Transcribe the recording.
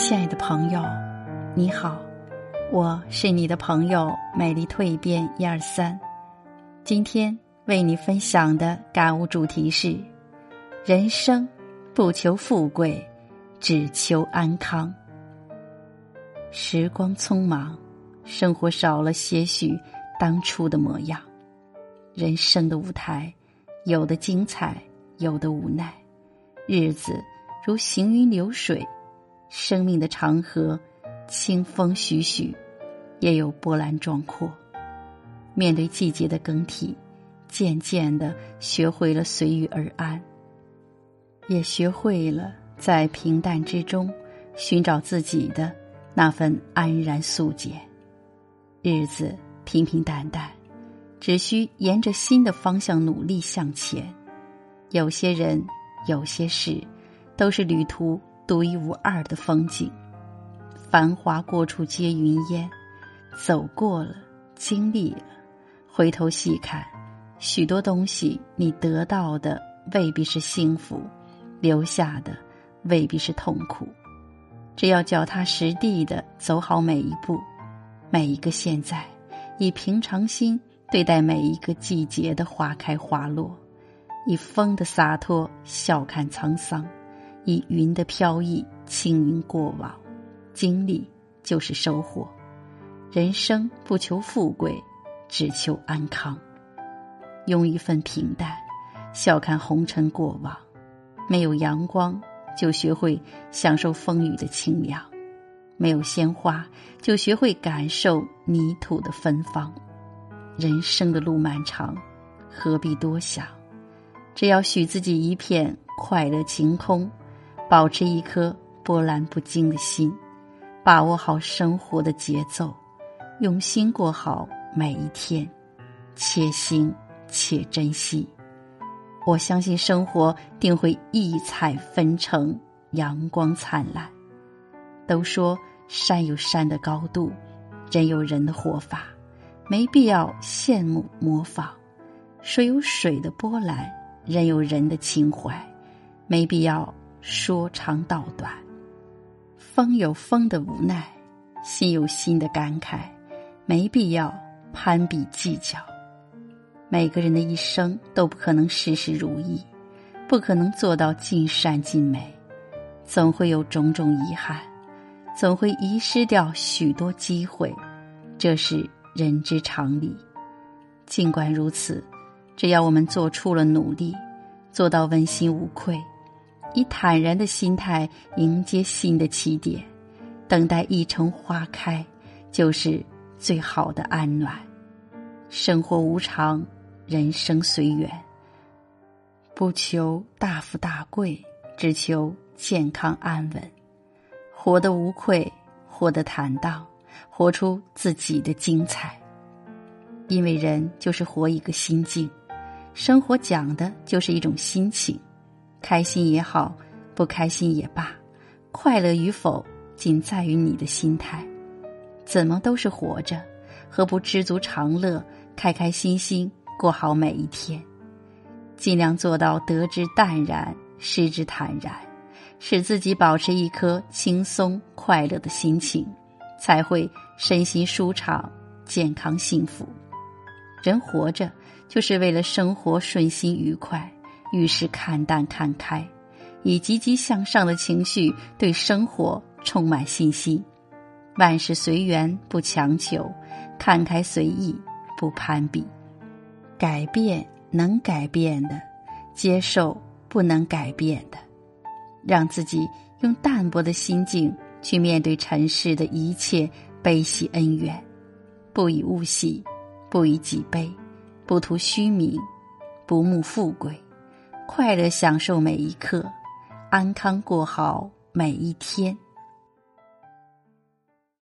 亲爱的朋友，你好，我是你的朋友美丽蜕变一二三。今天为你分享的感悟主题是：人生不求富贵，只求安康。时光匆忙，生活少了些许当初的模样。人生的舞台，有的精彩，有的无奈。日子如行云流水。生命的长河，清风徐徐，也有波澜壮阔。面对季节的更替，渐渐的学会了随遇而安，也学会了在平淡之中寻找自己的那份安然素简。日子平平淡淡，只需沿着新的方向努力向前。有些人，有些事，都是旅途。独一无二的风景，繁华过处皆云烟。走过了，经历了，回头细看，许多东西你得到的未必是幸福，留下的未必是痛苦。只要脚踏实地的走好每一步，每一个现在，以平常心对待每一个季节的花开花落，以风的洒脱笑看沧桑。以云的飘逸轻盈过往，经历就是收获。人生不求富贵，只求安康。用一份平淡，笑看红尘过往。没有阳光，就学会享受风雨的清凉；没有鲜花，就学会感受泥土的芬芳。人生的路漫长，何必多想？只要许自己一片快乐晴空。保持一颗波澜不惊的心，把握好生活的节奏，用心过好每一天，且行且珍惜。我相信生活定会异彩纷呈，阳光灿烂。都说山有山的高度，人有人的活法，没必要羡慕模仿；水有水的波澜，人有人的情怀，没必要。说长道短，风有风的无奈，心有心的感慨，没必要攀比计较。每个人的一生都不可能事事如意，不可能做到尽善尽美，总会有种种遗憾，总会遗失掉许多机会，这是人之常理。尽管如此，只要我们做出了努力，做到问心无愧。以坦然的心态迎接新的起点，等待一城花开，就是最好的安暖。生活无常，人生随缘。不求大富大贵，只求健康安稳，活得无愧，活得坦荡，活出自己的精彩。因为人就是活一个心境，生活讲的就是一种心情。开心也好，不开心也罢，快乐与否仅在于你的心态。怎么都是活着，何不知足常乐，开开心心过好每一天？尽量做到得之淡然，失之坦然，使自己保持一颗轻松快乐的心情，才会身心舒畅、健康幸福。人活着就是为了生活顺心愉快。遇事看淡看开，以积极向上的情绪对生活充满信心。万事随缘不强求，看开随意不攀比。改变能改变的，接受不能改变的，让自己用淡泊的心境去面对尘世的一切悲喜恩怨，不以物喜，不以己悲，不图虚名，不慕富贵。快乐享受每一刻，安康过好每一天。